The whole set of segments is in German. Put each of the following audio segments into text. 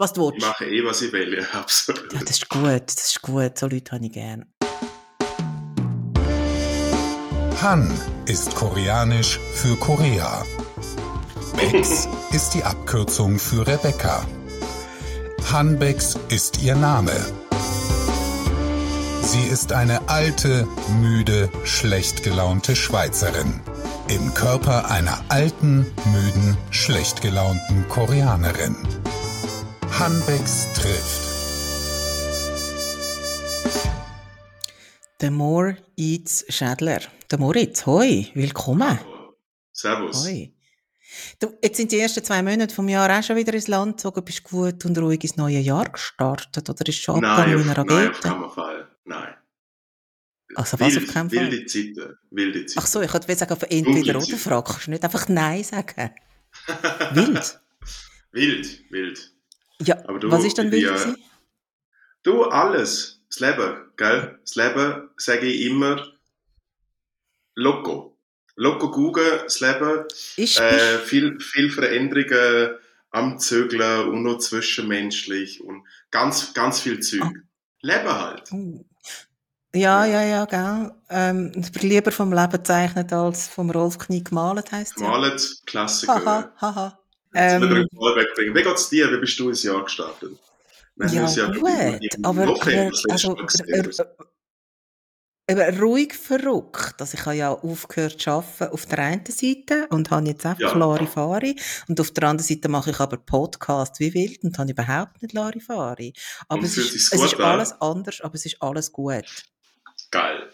Was du willst. Ich mache eh, was ich will, ja, absolut. Ja, das ist gut, das ist gut. So Leute habe ich gerne. Han ist koreanisch für Korea. Bex ist die Abkürzung für Rebecca. Hanbex ist ihr Name. Sie ist eine alte, müde, schlecht gelaunte Schweizerin. Im Körper einer alten, müden, schlecht gelaunten Koreanerin. Hanbex trifft. Der Moor Eats Schädler. Der Moritz, hoi, willkommen. Servus. Hoi. Du, jetzt sind die ersten zwei Monate vom Jahr auch schon wieder ins Land gezogen. Bist du gut und ruhig ins neue Jahr gestartet? Oder ist schon abgegangen wie auf, eine nein, auf Rakete? keinen Fall. Nein. Also was Wild- auf keinen Fall? Wilde Zeiten. Wilde Zeiten. Ach so, ich wollte sagen, auf entweder oder. Kannst du nicht einfach Nein sagen? Wild? Wild, wild. Ja, Aber du, was ist denn wild? ja. Du, alles. Das Leben, gell? Das Leben, sage ich immer, loco. Loco gugen, das Leben. Ist, Äh, viel, viel Veränderungen am Zögeln und noch zwischenmenschlich und ganz, ganz viel Zeug. Ah. Leben halt. Uh. Ja, ja, ja, gell. Ähm, lieber vom Leben zeichnet als vom Rolf Knie gemalt, heisst es ja. Malt, Klassiker. Haha, haha. Jetzt wieder Ähm, einen Ball wegbringen. Wie geht's dir? Wie bist du ins Jahr gestartet? Wir ja, uns gut, aber, aber also, eben ruhig verrückt. Also ich habe ja aufgehört zu arbeiten auf der einen Seite und habe jetzt einfach Ja. Larifari und auf der anderen Seite mache ich aber Podcast wie wild und habe überhaupt nicht Larifari. Aber Und es ist, es ist alles anders, aber es ist alles gut. Geil.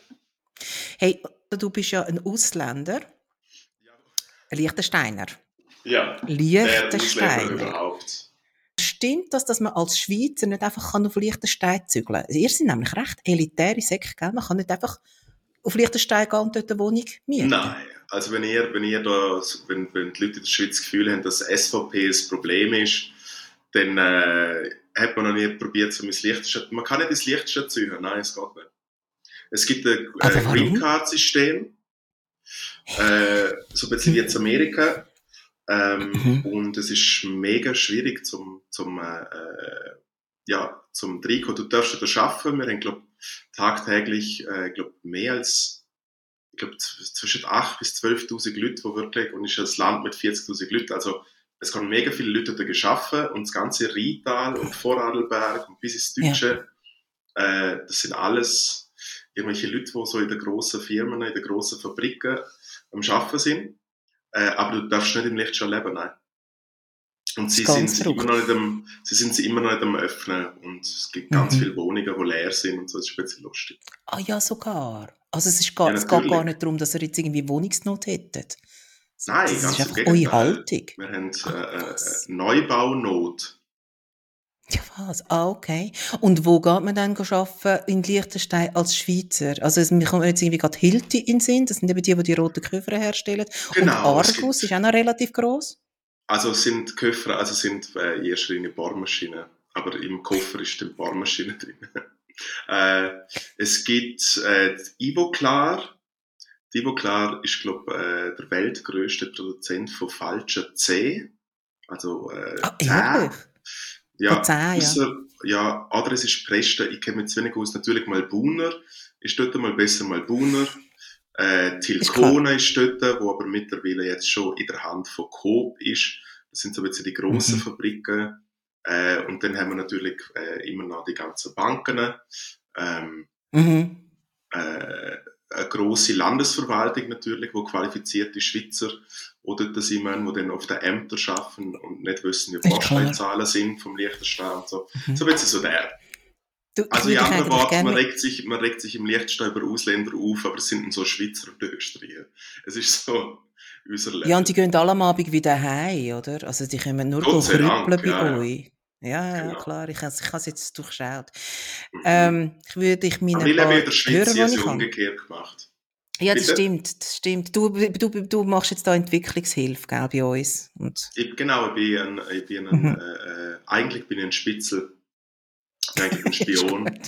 Hey, du bist ja ein Ausländer, ein Liechtensteiner. Ja. Überhaupt. Stimmt das, dass man als Schweizer nicht einfach kann auf Liechtenstein zügeln kann? Ihr seid nämlich recht elitäre Säcke, gell? Man kann nicht einfach auf Liechtenstein gehen und dort eine Wohnung mieten. Nein. Also wenn ihr, wenn ihr da, wenn, wenn die Leute in der Schweiz das Gefühl haben, dass SVP das Problem ist, dann äh, hat man noch nie probiert, so ins Liechtenstein. Man kann nicht ins Liechtenstein ziehen. Nein, es geht nicht. Es gibt ein äh? Green Card System, äh, so ein bisschen wie in Amerika. Ähm, Mhm. Und es ist mega schwierig zum, zum, äh, äh, ja, zum reinkommen. Du darfst da arbeiten. Wir haben, glaub, tagtäglich, äh, glaub, mehr als, ich glaube, zwischen 8.000 bis 12.000 Leute, die wirklich, und es ist ein Land mit 40.000 Leuten, also, es kommen mega viele Leute da geschaffen und das ganze Rheintal und Vorarlberg und bis ins Deutsche, äh, das sind alles irgendwelche Leute, die so in den grossen Firmen, in den grossen Fabriken am Arbeiten sind. Äh, aber du darfst nicht im Lichtschein leben, nein. Und sie sind, sie, immer noch nicht am, sie sind sie immer noch nicht am Öffnen und es gibt ganz Mhm. viele Wohnungen, die leer sind und so, das ist ein bisschen lustig. Ah ja, sogar. Also es, ist gar, Ja, es geht gar nicht darum, dass ihr jetzt irgendwie Wohnungsnot hättet. Nein, das ganz ist einfach eure Haltung. Wir haben äh, äh. Neubaunot. Ja, was? Ah, okay. Und wo geht man dann arbeiten in Liechtenstein als Schweizer? Also es- mir kommt jetzt irgendwie gerade Hilti in den Sinn, das sind eben die, die die roten Köffer herstellen. Genau, Und Argus ist auch noch relativ gross. Also es sind Köffer, also sind äh, in erster Linie Bohrmaschinen, aber im Koffer ist die Bohrmaschine drin. äh, es gibt äh, die Ivoclar. Die Ivoclar ist, glaube äh, der weltgrößte Produzent von falschen C. Also äh, Ah? Ja, Zähnen, ja. ausser, ja, anderes ist Preste. Ich kenne mich zu wenig aus. Natürlich mal Buhner. Ist dort mal besser mal Buhner. Äh, Tilkona ist, dort, wo aber mittlerweile jetzt schon in der Hand von Coop ist. Das sind so ein bisschen die grossen Mhm. Fabriken. Äh, und dann haben wir natürlich äh, immer noch die ganzen Banken. Ähm, Mhm. äh, grosse Landesverwaltung natürlich, wo qualifizierte Schweizer oder das sind, die dann auf den Ämtern arbeiten und nicht wissen, wie. Postleitzahlen sind vom Liechtenstein und so. Mhm. So ein bisschen so der. Du, ich Also in anderen Worten, man regt, sich, man regt sich im Liechtenstein über Ausländer auf, aber es sind so Schweizer und Österreicher. Es ist so unser Leben. Ja, und die gehen alle am Abend wieder heim, oder? Also die kommen nur krüppeln bei ja, euch. Ja, ja, Genau. klar, ich habe ich es jetzt durchschaut. Mhm. Ähm, ich würde dich meinen aber ich lebe in der Schweiz, es ich umgekehrt gemacht. Ja, das Bitte? stimmt, das stimmt. Du, du, du machst jetzt da Entwicklungshilfe, gell, bei uns. Und, Ich, genau, ich bin ein, ich bin ein Mhm. äh, äh, eigentlich bin ich ein Spitzel. Eigentlich ein Spion.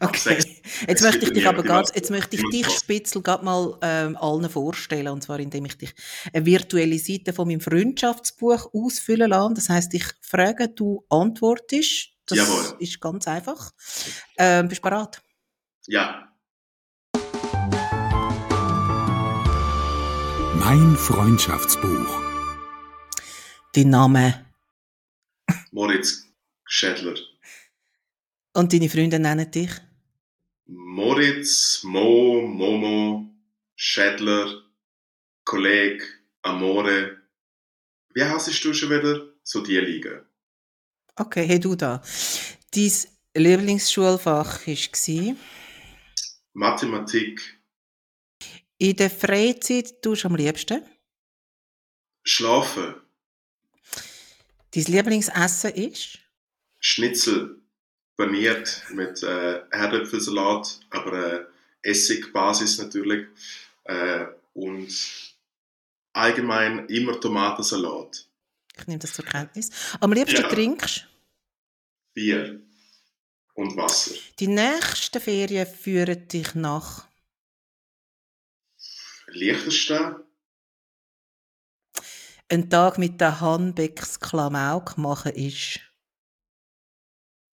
Okay. Jetzt möchte ich dich aber ganz, jetzt möchte ich dich. Spitzel gerade mal ähm, allen vorstellen, und zwar indem ich dich eine virtuelle Seite von meinem Freundschaftsbuch ausfüllen lasse. Das heißt, ich frage, du antwortest. Das Jawohl. ist ganz einfach. Ähm, bist du bereit? Ja, Mein Freundschaftsbuch. Dein Name Moritz Schädler. und deine Freunde nennen dich? Moritz, Mo, Momo, Schädler, Kolleg, Amore. Wie heißt du schon wieder? So die liegen. Okay, hey du da. Dein Lieblingsschulfach war Mathematik, in der Freizeit tust du am liebsten. Schlafen, Dein Lieblingsessen ist? Schnitzel, paniert mit äh, Herdöpfelsalat, aber äh, Essigbasis natürlich. Äh, und allgemein immer Tomatensalat. Ich nehme das zur Kenntnis. Am liebsten Ja. trinkst Bier und Wasser. Die nächsten Ferien führen dich nach. Liechtenstein, Ein Tag mit der Hanbecks Klamauk machen ist.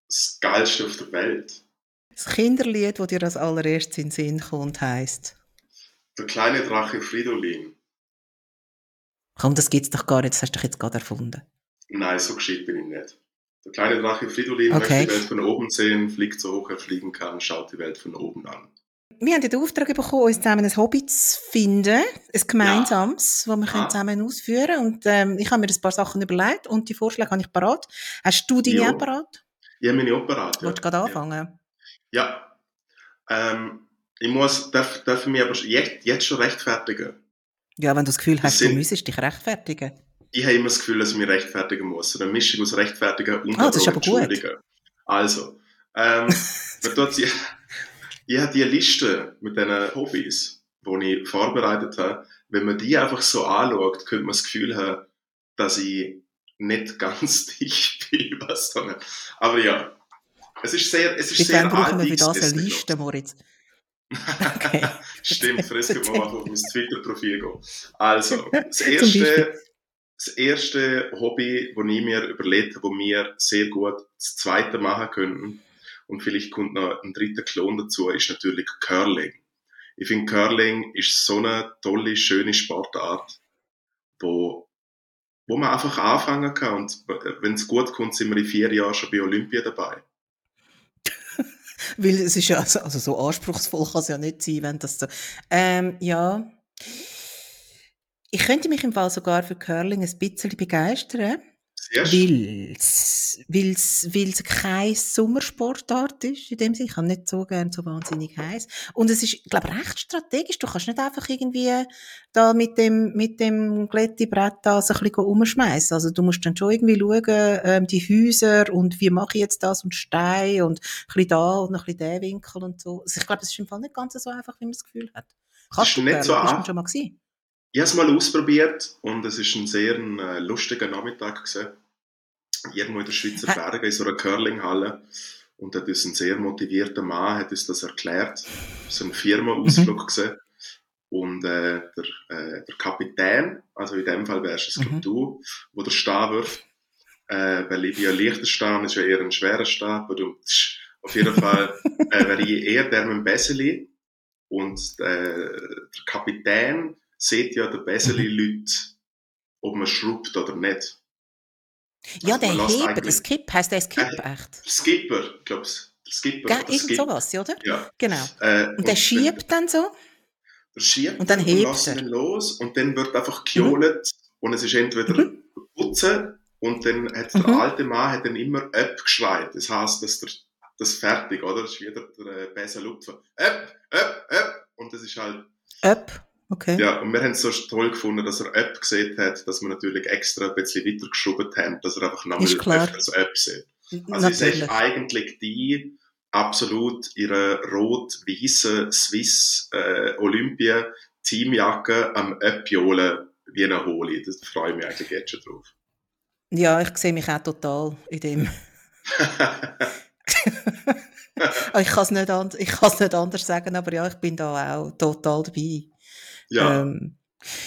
das geilste auf der Welt. Das Kinderlied, das dir als allererstes in den Sinn kommt, heisst. Der kleine Drache Fridolin. Komm, das gibt's doch gar nicht, das hast du doch jetzt gerade erfunden. Nein, so gescheit bin ich nicht. Der kleine Drache Fridolin Okay. möchte die Welt von oben sehen, fliegt so hoch er fliegen kann, schaut die Welt von oben an. Wir haben ja den Auftrag bekommen, uns zusammen ein Hobby zu finden, ein gemeinsames, das wir Ah. können zusammen ausführen können. Und ähm, ich habe mir ein paar Sachen überlegt und die Vorschläge habe ich parat. Hast du deine auch parat? Ich habe meine Operat. Willst du gerade anfangen? Ja. Ähm, ich muss, darf, darf ich mich aber jetzt, jetzt schon rechtfertigen. Ja, wenn du das Gefühl hast, sind- du müsstest dich rechtfertigen. Ich habe immer das Gefühl, dass ich mich rechtfertigen muss. Eine Mischung aus rechtfertigen und Ah, das ist auch aber gut. Also, ähm, man tut sie, ich habe die Liste mit diesen Hobbys, die ich vorbereitet habe. Wenn man die einfach so anschaut, könnte man das Gefühl haben, dass ich nicht ganz dicht bin. Was da nicht. Aber ja, es ist sehr, es ist Bis sehr brauchen wir für das eine Liste, Moritz? Okay. Stimmt, Fresco mal auf mein Twitter-Profil gehen. Also, das erste, das erste Hobby, das ich mir überlegt habe, wo wir sehr gut das zweite machen könnten, und vielleicht kommt noch ein dritter Klon dazu, ist natürlich Curling. Ich finde, Curling ist so eine tolle, schöne Sportart, wo, wo man einfach anfangen kann. Und wenn es gut kommt, sind wir in vier Jahren schon bei Olympia dabei. Weil es ist ja, also, also so anspruchsvoll kann es ja nicht sein, wenn das so. Ähm, ja. Ich könnte mich im Fall sogar für Curling ein bisschen begeistern, Weil's, weil's keine Sommersportart ist, in dem Sinne. Ich kann nicht so gern so wahnsinnig heiß. Und es ist, glaube ich, recht strategisch. Du kannst nicht einfach irgendwie da mit dem, mit dem Glättebrett da so ein bisschen umschmeißen. Also du musst dann schon irgendwie schauen, ähm, die Häuser und wie mache ich jetzt das und Stein und ein bisschen da und ein bisschen der Winkel und so. Also ich glaube, es ist im Fall nicht ganz so einfach, wie man das Gefühl hat. Kannst du nicht Curling? so an- schon mal gewesen? Ich habe es mal ausprobiert und es ist ein sehr äh, lustiger Nachmittag gewesen. Irgendwo in der Schweizer? Berge in so einer Curlinghalle. Und da hat uns ein sehr motivierter Mann hat uns das erklärt. So ein Firmenausflug Mhm. gewesen. Und äh, der, äh, der Kapitän, also in dem Fall wärst es Mhm. du, wo der Stab wirft, äh, weil ich bin ja leichter Stab, ist ja eher ein schwerer Stab. tsch, Auf jeden Fall äh, wäre ich eher der mit dem Besseli. Und äh, der Kapitän sieht ja der Besseli-Leute, ob man schraubt oder nicht. Ja, Also der Heber, der Skip, heisst der Skip Äh, echt? Der Skipper, glaub's. Der Skipper. Oder irgend Skip. sowas, oder? Ja. Genau. Äh, Und der schiebt dann so? Der schiebt Und dann hebt er. los und dann wird einfach gejohlt und es ist entweder Mhm. putzen und dann hat der Mhm. alte Mann hat dann immer «Öpp» geschreit. Das heisst, dass der, das fertig, oder? Das ist wieder der äh, Besen Lupfer. «Öpp, öpp, öpp» und das ist halt Up. Okay. Ja, und wir haben es so toll gefunden, dass er App gesehen hat, dass wir natürlich extra ein bisschen weitergeschoben haben, dass er einfach nochmal öfters App sieht. Also ich Natürlich. sehe eigentlich die absolut ihre rot-weiße Swiss äh, Olympia Teamjacke am Öppjolen wie eine Holi. Das freue ich mich eigentlich jetzt schon drauf. Ja, ich sehe mich auch total in dem. Ah, ich kann es nicht, an, ich nicht anders sagen, aber ja, ich bin da auch total dabei. Ja, Ähm,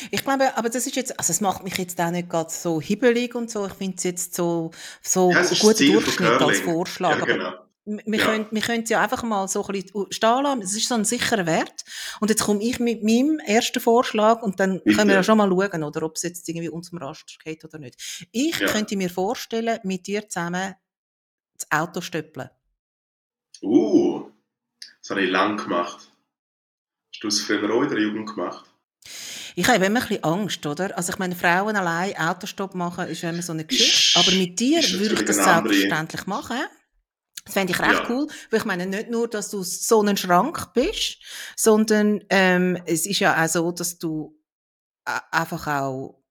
ich glaube, aber das ist jetzt, also es macht mich jetzt auch nicht gerade so hibbelig und so. Ich finde es jetzt so, so ja von Durchschnitt als. Vorschlag. Ja, genau. wir Ja. können, wir können es ja einfach mal so ein bisschen stehen lassen. Es ist so ein sicherer Wert. Und jetzt komme ich mit meinem ersten Vorschlag und dann Bitte. können wir ja schon mal schauen, oder ob es jetzt irgendwie uns zum Raster geht oder nicht. Ich Ja. könnte mir vorstellen, mit dir zusammen das Auto stöppeln. Uh, das habe ich lang gemacht. Hast du es früher auch in der Jugend gemacht? Ich habe immer ein bisschen Angst, oder? Also ich meine, Frauen allein Autostopp machen ist immer so eine Geschichte. Aber mit dir würde ich das selbstverständlich machen. Das fände ich recht Ja. cool, weil ich meine nicht nur, dass du so ein Schrank bist, sondern ähm, es ist ja auch so, dass du a- einfach auch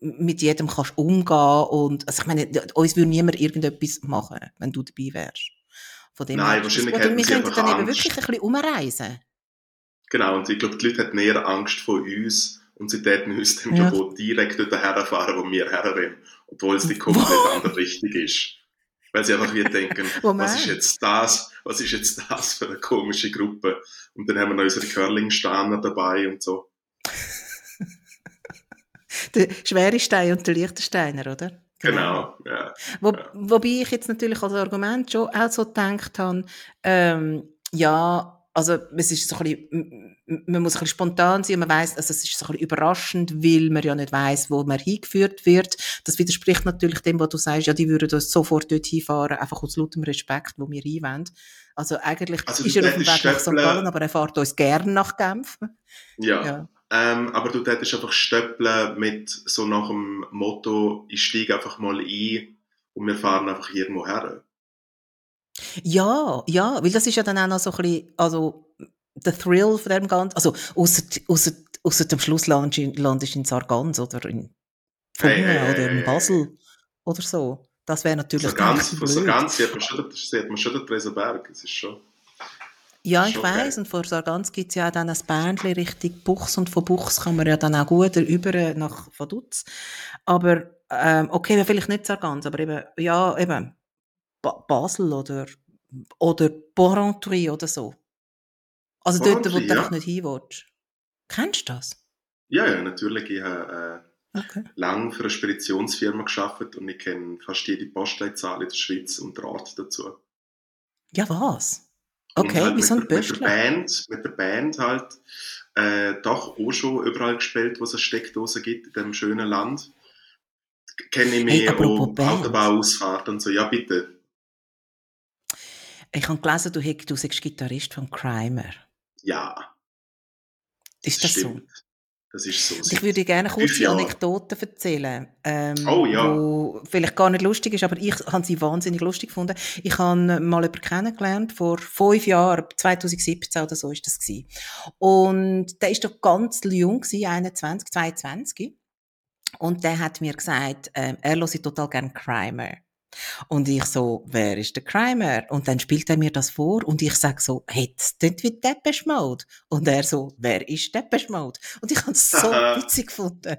mit jedem kannst umgehen und also ich meine, uns würde niemand irgendetwas machen, wenn du dabei wärst. Von dem Nein, her wahrscheinlich hätten wir könnten dann eben wirklich ein bisschen umreisen. Genau, und ich glaube, die Leute hatten eher Angst vor uns und sie täten uns dann Ja. glaub, direkt dort herfahren, wo wir herrennen, obwohl es die komplett andere Richtung ist. Weil sie einfach wieder denken, was ist jetzt das, was ist jetzt das für eine komische Gruppe? Und dann haben wir noch unsere Curling-Steiner dabei und so. Der schwere Stein und der leichte Steiner, oder? Genau, ja. Wo, Ja. Wobei ich jetzt natürlich als Argument schon auch so gedacht habe, ähm, ja, also es ist so ein bisschen, man muss ein bisschen spontan sein man weiss, also es ist so ein bisschen überraschend, weil man ja nicht weiss, wo man hingeführt wird. Das widerspricht natürlich dem, was du sagst, ja, die würden uns sofort dort hinfahren, einfach aus lautem Respekt, wo wir hinwollen. Also eigentlich Also ist er auf dem Weg nach St. Gallen, aber er fährt uns gern nach Genf. Ja. Ja. Ähm, aber du hättest einfach stöppeln mit so nach dem Motto, ich steige einfach mal ein und wir fahren einfach irgendwo her. Ja, ja, weil das ist ja dann auch noch so ein bisschen, also, der Thrill von dem Ganzen, also, ausser dem Schluss landest du in- Sargans oder in Pfungen Hey, hey, oder in Basel oder so. Das wäre natürlich echt von ganz sieht man schon, den- sieht man schon den Tresenberg. Es ist schon. Ja, ich geil. weiss, und vor Sargans gibt es ja auch dann ein Bändchen Richtung Buchs und von Buchs kann man ja dann auch gut über nach Vaduz. Aber, ähm, okay, vielleicht nicht Sargans, aber eben, ja, eben, ba Basel oder, oder Porrentruy oder so. Also dort, wo Porrentruy, du ja. nicht hin willst. Kennst du das? Ja, ja, natürlich. Ich habe äh, Okay. lange für eine Speditionsfirma geschafft und ich kenne fast jede Postleitzahl in der Schweiz und den Ort dazu. Ja, was? Okay, halt wie so ein mit, der- mit der Böschler. Band, mit der Band halt, äh, doch auch schon überall gespielt, wo es eine Steckdose gibt in diesem schönen Land. Kenne ich mich Hey, auch. Autobahnausfahrt und so. Ja, bitte. Ich habe gelesen, du, hätt- du Gitarrist von Crimer. Ja, Ist das so? stimmt. Das ist so. Ich würde gerne Fünf kurze Jahre. Anekdoten erzählen, ähm, Oh, ja. wo vielleicht gar nicht lustig ist, aber ich habe sie wahnsinnig lustig gefunden. Ich habe mal jemanden kennengelernt, vor fünf Jahren, 2017 oder so ist das gewesen. Und der ist doch ganz jung gewesen, 21, 22. Und der hat mir gesagt, ähm, er höre total gern Crimer. Und ich so, wer ist der Crimer? Und dann spielt er mir das vor und ich sag so, hey, das klingt wie Depeche Mode. Und er so, wer ist Depeche Mode? Und ich habe es so witzig gefunden.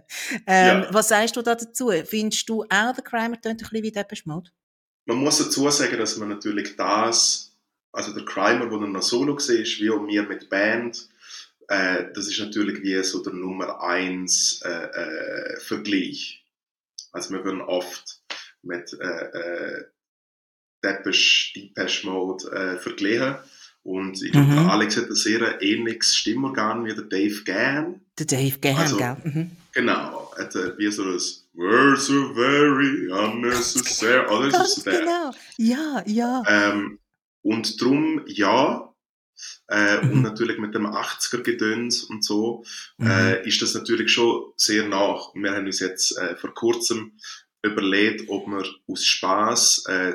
Ähm, Ja. Was sagst du da dazu? Findest du auch, der Crimer klingt ein bisschen wie Depeche Mode? Man muss dazu sagen, dass man natürlich das, also der Crimer, wo er noch solo war, wie auch wir mit Band, äh, das ist natürlich wie so der Nummer eins äh, äh, Vergleich. Also wir werden oft mit äh, äh, Depeche, Depeche Mode äh, vergleichen. Und ich glaube, Mhm. Alex hat ein sehr ähnliches Stimmorgan wie der Dave Gann. Der Dave Gahan, Also- gell? Mhm. Genau, hat äh, wie so das We're so very unnecessary. Oh, Ganz so der. genau. Ja, ja. Ähm, und drum ja. Äh, Mhm. Und natürlich mit dem 80er-Gedöns und so Mhm. äh, ist das natürlich schon sehr nach. Und Wir haben uns jetzt äh, vor kurzem überlegt, ob wir aus Spaß äh,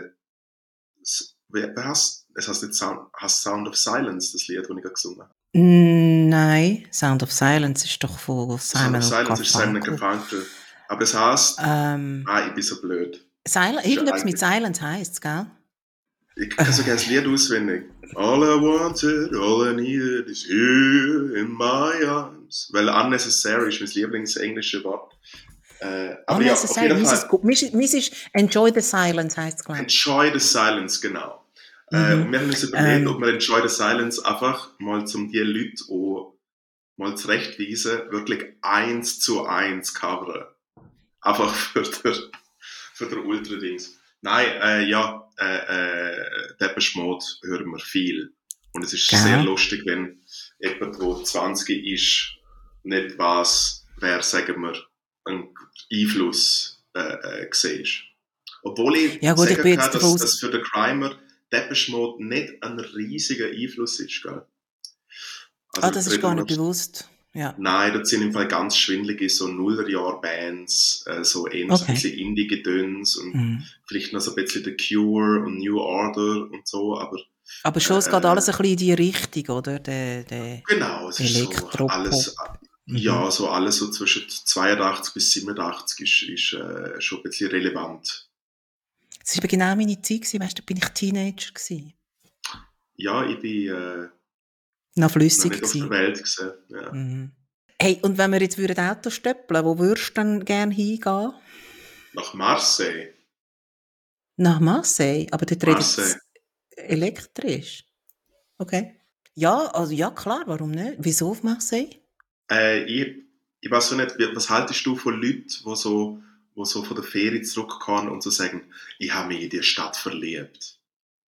s- wer, wer heißt, es heißt nicht Sound, heißt Sound of Silence, das Lied, das ich gesungen habe. Nein, Sound of Silence ist doch von Simon Sound of Silence ist Simon Garfunkel. Aber es heißt, Ähm, ah, ich bin so blöd. Silence, ja irgendetwas mit Silence heisst gell? Ich kann sogar das Lied auswendig. All I wanted, all I needed is here in my arms. Weil unnecessary ist mein Lieblingsenglische Wort. Äh, aber ja, auf jeden Fall. ist, gut. Ist- meins ist Enjoy the Silence heisst es, glaube ich. Enjoy the silence, genau. Äh, Mhm. und wir haben uns überlegt, Ähm. ob wir Enjoy the Silence einfach mal zum die Leute auch mal zurechtweisen, wirklich eins zu eins coveren. Einfach für der, für der Ultra-Dings. Nein, äh, ja, äh, äh, Depeche Mode hören wir viel. Und es ist Gell? sehr lustig, wenn jemand, der 20 ist, nicht was, wer, sagen wir, ein Einfluss äh, äh, siehst. Obwohl ich Ja gut, ich sagen bin kann, dass, dass für den Crimer Depeche Mode nicht ein riesiger Einfluss ist. Gell? Also, ah, das ist gar nicht bewusst. Ja. Nein, das sind im Fall ganz schwindelige so Nullerjahr-Bands, äh, so eher so Okay. ein bisschen Indie-Gedöns und Mhm. vielleicht noch so ein bisschen The Cure und New Order und so, aber Aber schon, es Äh, geht alles ein bisschen in die Richtung, oder? Der, der, genau, es ist so alles. Ja, so alles so zwischen 82 bis 87 ist, ist äh, schon ein bisschen relevant. das war genau meine Zeit, gewesen, weißt du, da bin ich Teenager. Gewesen. Ja, ich bin äh, Noch noch flüssig. nicht auf der Gewesen. Welt gesehen. Ja. Mhm. Hey, und wenn wir jetzt würden Auto stöppeln, wo würdest du dann gerne hingehen? Nach Marseille. Nach Marseille, aber dort Marseille. elektrisch. Okay. Ja, also ja, klar, warum nicht? Wieso auf Marseille? Äh, ich, ich weiß so nicht, was haltest du von Leuten, die so, wo so von der Ferie zurückkommen und so sagen, ich habe mich in die Stadt verliebt.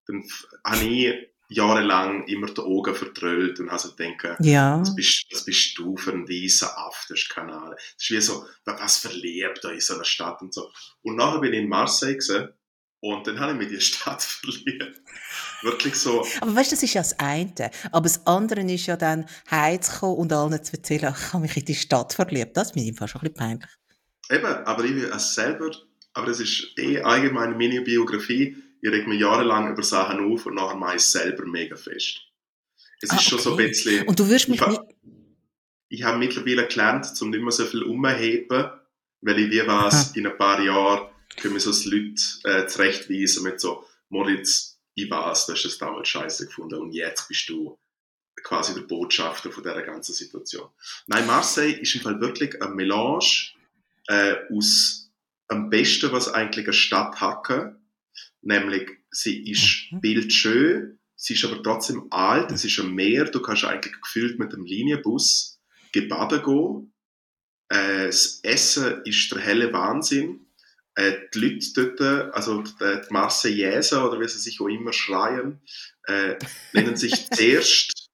Dann habe ich jahrelang immer die Augen verdrüllt und habe so gedacht, Ja. was bist, was bist du für ein weißer Aff, das ist keine Ahnung. Das ist wie so, wa- was verliebt da in so einer Stadt und so. Und nachher bin ich in Marseille gewesen, und dann habe ich in die Stadt verliebt. Wirklich so, Aber weißt du, das ist ja das eine. Aber das andere ist ja dann, heimzukommen und allen zu erzählen, ich habe mich in die Stadt verliebt. Das ist mir fast schon ein bisschen peinlich. Eben, aber ich will es selber, aber das ist eh allgemein meine Biografie. Ich reg mich jahrelang über Sachen auf und nachher mache ich es selber mega fest. Es Ah, ist schon so ein okay. bisschen, Und du wirst mich Ich nicht... ich habe mittlerweile gelernt, zum nicht mehr so viel umheben, weil ich wie was, in ein paar Jahren können wir so Leute äh, zurechtweisen mit so, Moritz, ich weiß, du hast das damals scheiße gefunden und jetzt bist du quasi der Botschafter von dieser ganzen Situation. Nein, Marseille ist im Fall wirklich ein Melange äh, aus am besten, was eigentlich eine Stadt hat, kann. nämlich sie ist Mhm. bildschön, sie ist aber trotzdem alt, es ist ein Meer, du kannst eigentlich gefühlt mit dem Linienbus gebaden gehen. Äh, das Essen ist der helle Wahnsinn. Äh, die Leute dort, also die, die Marseillaise oder wie sie sich auch immer schreien, äh, nennen sich zuerst,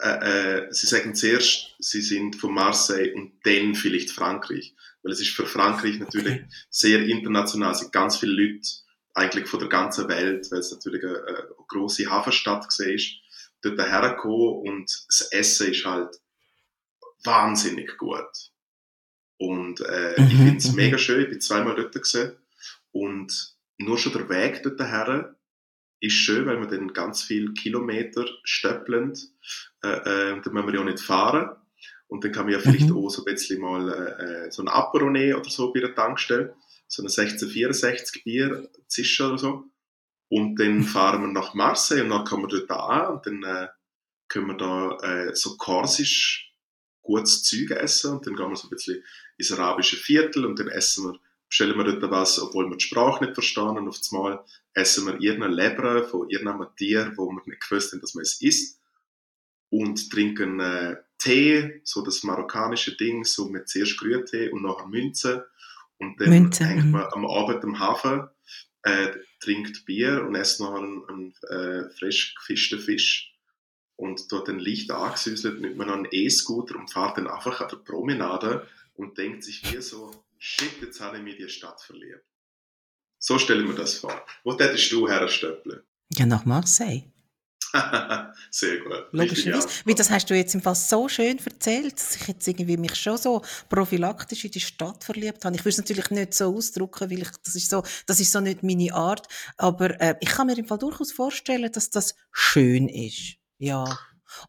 äh, äh, sie sagen zuerst, sie sind von Marseille und dann vielleicht Frankreich. Weil es ist für Frankreich natürlich sehr international, es sind ganz viele Leute eigentlich von der ganzen Welt, weil es natürlich eine, eine grosse Hafenstadt war, dort hergekommen und das Essen ist halt wahnsinnig gut. Und äh, ich Mhm, finde es mhm. mega schön, ich bin zweimal dort gesehen und nur schon der Weg dort her ist schön, weil man dann ganz viele Kilometer stöppelnd, äh, äh, und dann müssen wir ja auch nicht fahren. Und dann kann man ja vielleicht Mhm. auch so ein bisschen mal äh, äh, so ein Apero nehmen oder so bei der Tankstelle, so ein 1664 Bier, Zischer oder so. Und dann fahren wir nach Marseille und dann kommen wir dort an und dann äh, können wir da äh, so korsisch gutes Zeug essen und dann gehen wir so ein bisschen ins arabische Viertel und dann essen wir, bestellen wir dort was, obwohl wir die Sprache nicht verstehen und auf einmal essen wir irgendeine Leber von irgendeinem Tier, wo wir nicht gewusst haben, dass man es isst und trinken äh, Tee, so das marokkanische Ding, so mit zuerst Grüntee und nachher Münze und dann Münze, hängt mhm. man am Abend am Hafen, äh, trinkt Bier und isst nachher einen, einen äh, frisch gefischten Fisch und dort ein Licht angesüßelt, nimmt man einen E-Scooter und fährt dann einfach an der Promenade und denkt sich wie so, shit, jetzt habe ich mich in die Stadt verliebt. So stelle ich mir das vor. Wo hättest du herstöppeln? Ja, nach Marseille. Sehr gut. Logischerweise. Weil das hast du jetzt im Fall so schön erzählt, dass ich jetzt irgendwie mich schon so prophylaktisch in die Stadt verliebt habe. Ich würde es natürlich nicht so ausdrücken, weil ich, das ist so, das ist so nicht meine Art. Aber äh, ich kann mir im Fall durchaus vorstellen, dass das schön ist. Ja.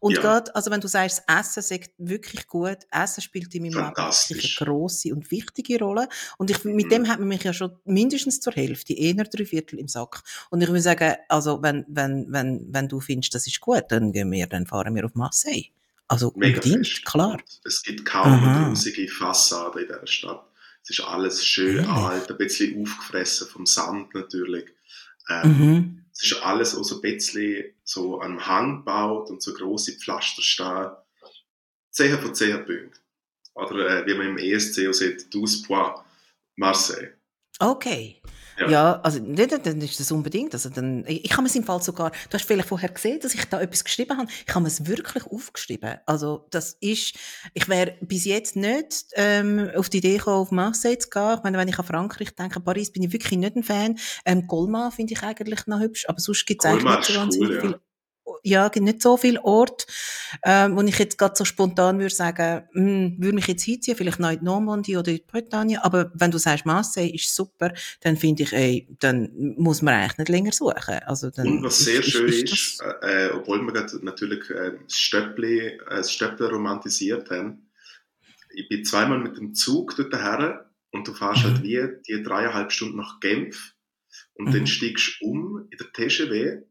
Und Ja. gerade, also wenn du sagst, das Essen sagt wirklich gut, Essen spielt in meinem Leben eine grosse und wichtige Rolle. Und ich, mit Mhm. dem hat man mich ja schon mindestens zur Hälfte, eher drei Viertel im Sack. Und ich würde sagen, also wenn, wenn, wenn, wenn du findest, das ist gut, dann gehen wir, dann fahren wir auf Marseille. Also Mega unbedingt, fest. klar. Es gibt kaum Aha. eine grusige Fassade in dieser Stadt. Es ist alles schön Ehrlich? alt, ein bisschen aufgefressen vom Sand natürlich. Ähm, Mhm. Es ist alles auch so ein bisschen so an Hang gebaut und so grosse Pflaster stehen. 10 von 10 Punkten. Oder äh, wie man im ESC auch sieht, 12 Points, Marseille. Okay. Ja. Ja, also nicht, dann ist das unbedingt. Also dann, ich, habe es im Fall sogar, du hast vielleicht vorher gesehen, dass ich da etwas geschrieben habe. Ich habe es wirklich aufgeschrieben. Also das ist, ich wäre bis jetzt nicht ähm, auf die Idee gekommen, auf Marseille zu gehen. Ich meine, wenn ich an Frankreich denke, Paris bin ich wirklich nicht ein Fan. Ähm, Colmar finde ich eigentlich noch hübsch, aber sonst gibt es eigentlich nicht so wahnsinnig cool, viel ja, gibt nicht so viel Ort, ähm, wo ich jetzt gerade so spontan würde sagen, hm, würde mich jetzt hinziehen, vielleicht noch in die Normandie oder in Bretagne, aber wenn du sagst, Marseille ist super, dann finde ich, ey, dann muss man eigentlich nicht länger suchen. Also dann Und was sehr schön ist, das- äh, äh, obwohl wir natürlich äh, das Stöppli, äh, Stöppli romantisiert haben, ich bin zweimal mit dem Zug dort her und du fährst halt Mhm. wie die dreieinhalb Stunden nach Genf und Mhm. dann steigst du um in der TGW,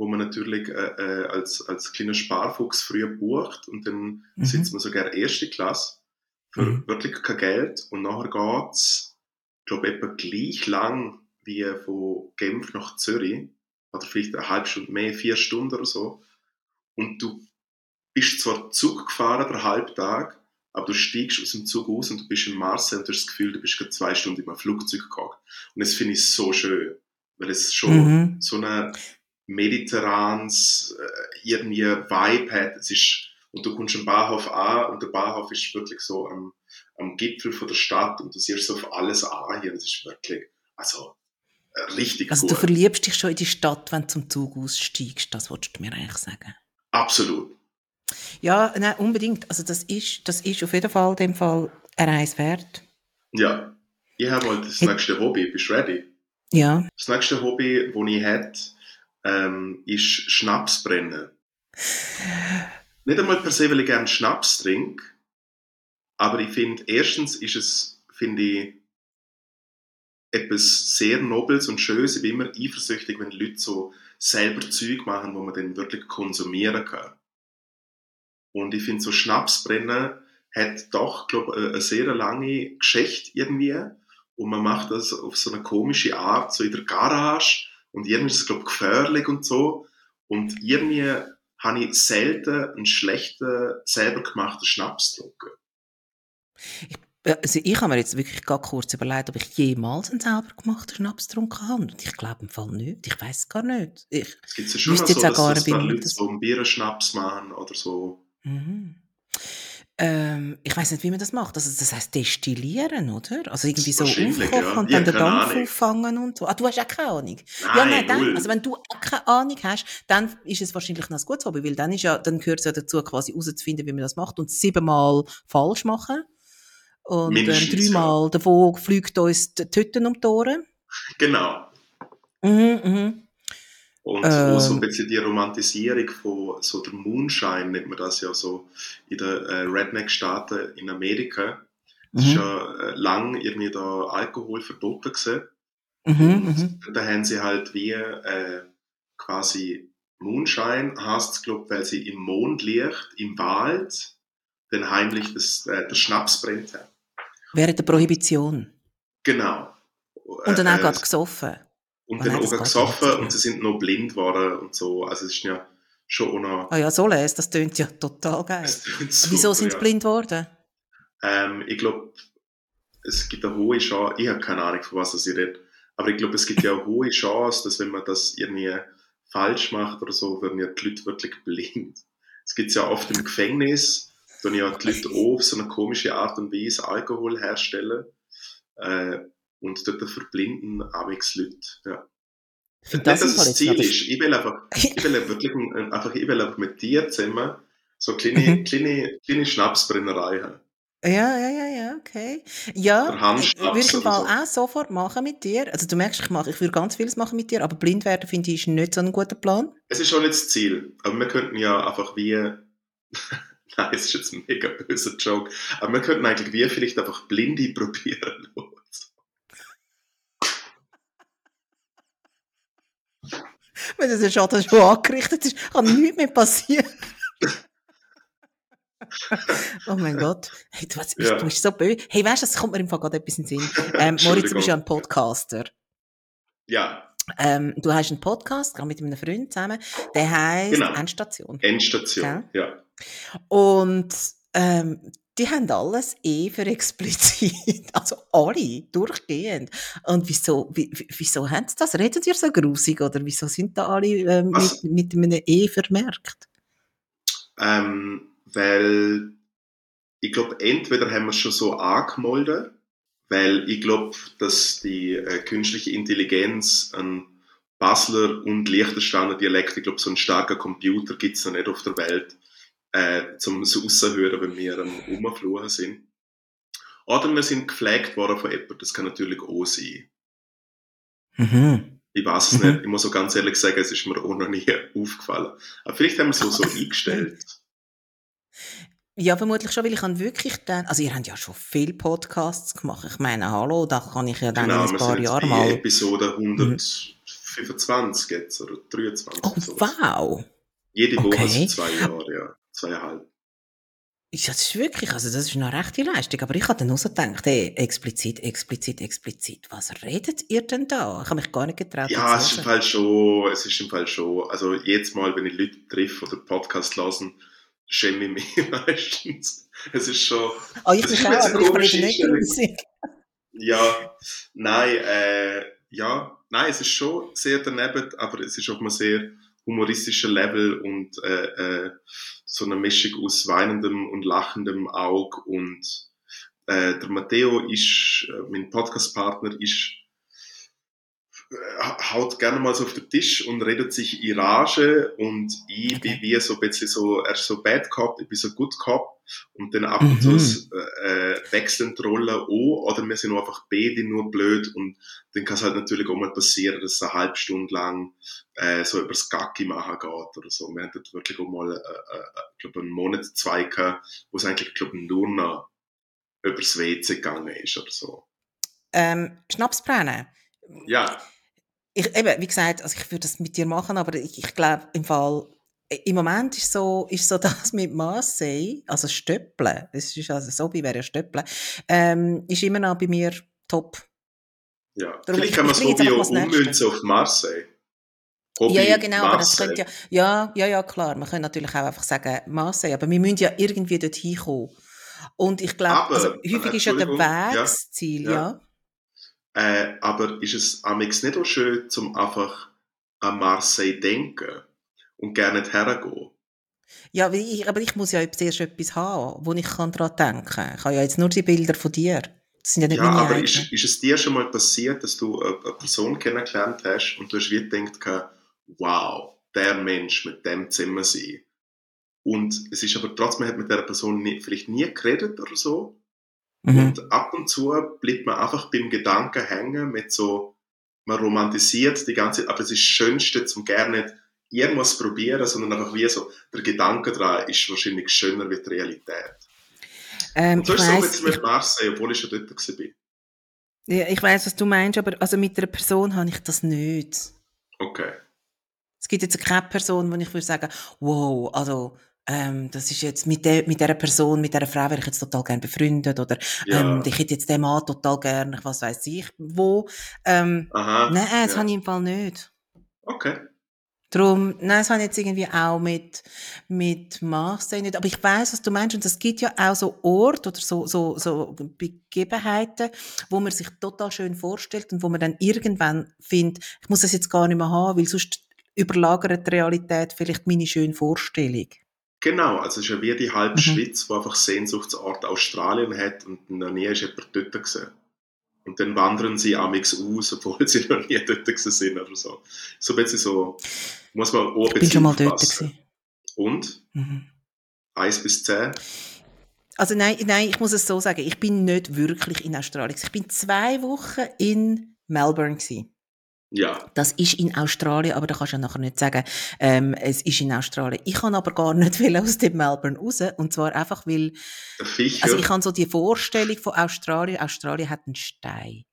wo man natürlich äh, äh, als, als kleiner Sparfuchs früher bucht und dann Mhm. sitzt man sogar erste Klasse für Mhm. wirklich kein Geld und nachher geht's, glaube etwa gleich lang wie von Genf nach Zürich oder vielleicht eine halbe Stunde mehr, vier Stunden oder so. Und du bist zwar Zug gefahren, der Halbtag, aber du steigst aus dem Zug aus und du bist in Marseille und du hast das Gefühl, du bist gerade zwei Stunden in einem Flugzeug gehockt. Und das finde ich so schön, weil es schon Mhm. so eine mediterranes äh, irgendwie Vibe hat. Es ist, und du kommst am Bahnhof an und der Bahnhof ist wirklich so am, am Gipfel von der Stadt und du siehst so auf alles an hier. Das ist wirklich, also, äh, richtig Also gut. du verliebst dich schon in die Stadt, wenn du zum Zug aussteigst, das wolltest du mir eigentlich sagen. Absolut. Ja, nein, unbedingt. Also das ist, das ist auf jeden Fall dem Fall eine Reise wert. Ja. Ich habe mal das nächste Hobby. Bist du ready? Ja. Das nächste Hobby, das ich hätte, ähm, ist Schnaps brennen. Nicht einmal per se, weil ich gerne Schnaps trinke, aber ich finde, erstens ist es, finde ich, etwas sehr Nobles und Schönes. Ich bin immer eifersüchtig, wenn Leute so selber Zeug machen, wo man dann wirklich konsumieren kann. Und ich finde, so Schnapsbrennen hat doch, glaube ich, eine sehr lange Geschichte irgendwie. Und man macht das auf so eine komische Art, so in der Garage. Und irgendwie ist es, glaube ich, gefährlich und so. Und irgendwie habe ich selten einen schlechten, selber gemachten Schnaps getrunken. Äh, Also ich habe mir jetzt wirklich gar kurz überlegt, ob ich jemals einen selber gemachten Schnaps getrunken habe. Und ich glaube im Fall nicht. Ich weiß gar nicht. Ich, Es gibt ja schon Wüsste noch jetzt so, auch dass, Leute das- so einen Bierenschnaps machen oder so. mhm. Ähm, ich weiß nicht, wie man das macht. Also das heißt destillieren, oder? Also irgendwie so aufkochen ja. und dann den Dampf Ahnung. auffangen und so. Ah, du hast auch keine Ahnung. Nein, ja, nein, dann, also wenn du auch keine Ahnung hast, dann ist es wahrscheinlich noch ein gutes Hobby, weil dann, ist ja, dann gehört es ja dazu, quasi herauszufinden, wie man das macht und siebenmal falsch machen. Und ähm, Mindestens, dreimal davon fliegt uns die Tüten um die Ohren. Genau. Mhm, mhm. Und auch so ein Ähm. bisschen die Romantisierung von so der Moonshine, nennt man das ja so in den äh, Redneck-Staaten in Amerika. Es ist Mhm. ja äh, lang irgendwie da Alkohol verboten gewesen. Mhm, Und mhm. da haben sie halt wie äh, quasi Moonshine, heißt es, glaube weil sie im Mondlicht, im Wald, dann heimlich das, äh, der Schnaps brennt haben. Während der Prohibition. Genau. Und dann auch Äh, gerade gesoffen. Und Ah, dann auch gesoffen und sie sind noch blind geworden und so. Also es ist ja schon auch noch... Ah ja, so les, das tönt ja total geil. es tönt Wieso super, sind sie ja. blind geworden? Ähm, ich glaube, es gibt eine hohe Chance, ich habe keine Ahnung, von was das ich rede, aber ich glaube, es gibt ja eine hohe Chance, dass wenn man das irgendwie falsch macht oder so, werden ja die Leute wirklich blind. Es gibt ja oft im Gefängnis, dann ja die Leute auf so eine komische Art und Weise Alkohol herstellen äh, und dort verblinden amigs Leute. Ja. Ich finde Nicht, das dass es Ziel ist. Ich will einfach, ich will wirklich ein- einfach, ich will einfach mit dir zusammen so kleine, Mhm. kleine, kleine Schnapsbrennerei haben. Ja, ja, ja, ja, okay. Ja, Hans äh, würde ich Fall oder auch sofort machen mit dir. Also du merkst, ich mache, ich würde ganz vieles machen mit dir, aber blind werden finde ich ist nicht so ein guter Plan. Es ist schon nicht das Ziel, aber wir könnten ja einfach wie, nein, es ist jetzt ein mega böser Joke, aber wir könnten eigentlich wie vielleicht einfach Blinde probieren. Wenn das ja schon, schon angerichtet ist, kann nichts mehr passieren. oh mein Gott. Hey, du, was, Ja. du bist so böse. Hey, weißt du, es kommt mir im Fall gerade etwas in den Sinn. Ähm, Moritz, du bist ja ein Podcaster. Ja, Ähm, du hast einen Podcast, gerade mit einem Freund zusammen, der heißt Genau. Endstation. Endstation, ja. Und ähm, die haben alles eh für explizit. Also alle, durchgehend. Und wieso, wie, wie- wieso haben sie das? Reden sie so grusig oder wieso sind da alle ähm, Was? mit, mit einem E vermerkt? Ähm, weil ich glaube, entweder haben wir es schon so angemeldet, weil ich glaube, dass die äh, künstliche Intelligenz ein Basler und Liechtensteiner Dialekt, ich glaube, so einen starken Computer gibt es noch nicht auf der Welt, äh, zum es rauszuhören, wenn wir am Rumfluchen sind. Oder wir sind gepflegt worden von jemandem, das kann natürlich auch sein. Mhm. Ich weiß es Mhm. nicht. Ich muss so ganz ehrlich sagen, es ist mir auch noch nie aufgefallen. Aber vielleicht haben wir es so, so eingestellt. Ja, vermutlich schon, weil ich habe wirklich dann, also ihr habt ja schon viele Podcasts gemacht. Ich meine, hallo, da kann ich ja dann Genau, in ein paar Jahren mal. Mhm. Episode 125 jetzt, oder 23. Oh, so. wow! Jede Woche Okay. sind zwei Jahre, ja. Zweieinhalb. Ja, das ist wirklich, also das ist eine rechte Leistung. Aber ich habe dann auch so gedacht, hey, explizit, explizit, explizit. Was redet ihr denn da? Ich habe mich gar nicht getraut. Ja, es ist im. Fall schon, es ist im Fall schon, also jedes Mal, wenn ich Leute treffe oder Podcast hören, schäme ich mich meistens. Es ist schon, Ah, ich mich ist auch, aber ich rede nicht grusig. ja, nein, äh, ja, nein, es ist schon sehr daneben, aber es ist auf einem sehr humoristischen Level und äh, äh, so eine Mischung aus weinendem und lachendem Auge und äh, der Matteo ist, äh, mein Podcastpartner, ist haut gerne mal so auf den Tisch und redet sich in Rage und ich Okay. bin wie so ein bisschen so, er ist so Bad Cop, ich bin so Good Cop und dann ab und zu Mhm. äh, wechseln die Rollen an oder wir sind einfach beide nur blöd und dann kann es halt natürlich auch mal passieren, dass es eine halbe Stunde lang äh, so über das Gacki machen geht oder so. Wir haben dort wirklich auch mal, äh, äh, ich glaube, einen Monat, zwei gehabt, wo es eigentlich, glaube nur noch übers WC gegangen ist oder so. Ähm, Schnaps brennen. Ja, Ich, eben, wie gesagt, also ich würde das mit dir machen, aber ich, ich glaube, im Fall, im Moment ist so, ist so das mit Marseille, also Stöppeln, das ist also so, wie wäre ja Stöppeln, ähm, ist immer noch bei mir top. ja. Darum, Vielleicht ich- kann man jetzt Hobby auch das ummünzen auf Marseille. Hobby ja, ja, genau, aber das könnte ja, ja, ja, ja, klar, man könnte natürlich auch einfach sagen Marseille, aber wir müssen ja irgendwie dort hinkommen. Und ich glaube, also häufig äh, ist ja der Weg ja, das Ziel, ja. ja. Äh, aber ist es amix nicht auch schön, zum einfach an Marseille denken und gerne hergehen? Ja, aber ich, aber ich muss ja zuerst etwas haben, wo ich kann daran denken kann. Ich habe ja jetzt nur die Bilder von dir. Das sind ja nicht Ja, meine aber eigenen. ist, ist es dir schon mal passiert, dass du eine, eine Person kennengelernt hast und du hast wie gedacht, wow, der Mensch mit dem Zimmer sein. Und es ist aber trotzdem, man hat mit der Person nie, vielleicht nie geredet oder so. Mhm. Und ab und zu bleibt man einfach beim Gedanken hängen mit so, man romantisiert die ganze Zeit, aber es ist das Schönste, zum gerne nicht irgendwas probieren, sondern einfach wie so, der Gedanke daran ist wahrscheinlich schöner wie die Realität. Ähm, Und so ist es so jetzt mit Marseille, obwohl ich schon dort war. ja, ich weiss, was du meinst, aber also mit einer Person habe ich das nicht. Okay. Es gibt jetzt keine Person, wo ich würde sagen, wow, also ähm, das ist jetzt mit, der, mit dieser Person, mit dieser Frau wäre ich jetzt total gerne befreundet oder Ja. ähm, ich hätte jetzt den Mann total gerne, was weiß ich, wo. Ähm, Aha. nein, das ja. habe ich im Fall nicht. Okay. Darum, nein, das habe ich jetzt irgendwie auch mit, mit Marseille nicht. Aber ich weiß, was du meinst. Und es gibt ja auch so Orte oder so, so, so Begebenheiten, wo man sich total schön vorstellt und wo man dann irgendwann findet, ich muss das jetzt gar nicht mehr haben, weil sonst überlagert die Realität vielleicht meine schöne Vorstellung. Genau, also es ist ja wie die halbe Mhm. Schweiz, die einfach Sehnsuchtsort Australien hat und noch nie ist jemand dort gesehen. Und dann wandern sie amix aus, obwohl sie noch nie dort gewesen sind oder so. So ein bisschen so, muss man auch ein Ich bin schon mal dort gewesen. Und? Mhm. 1 bis 10? Also nein, nein, ich muss es so sagen, ich bin nicht wirklich in Australien. gewesen. Ich bin zwei Wochen in Melbourne gewesen. Ja. Das ist in Australien, aber da kannst du ja nachher nicht sagen, ähm, es ist in Australien. Ich kann aber gar nicht will aus dem Melbourne raus. Und zwar einfach, weil, Fischer. also ich habe so die Vorstellung von Australien. Australien hat einen Stein.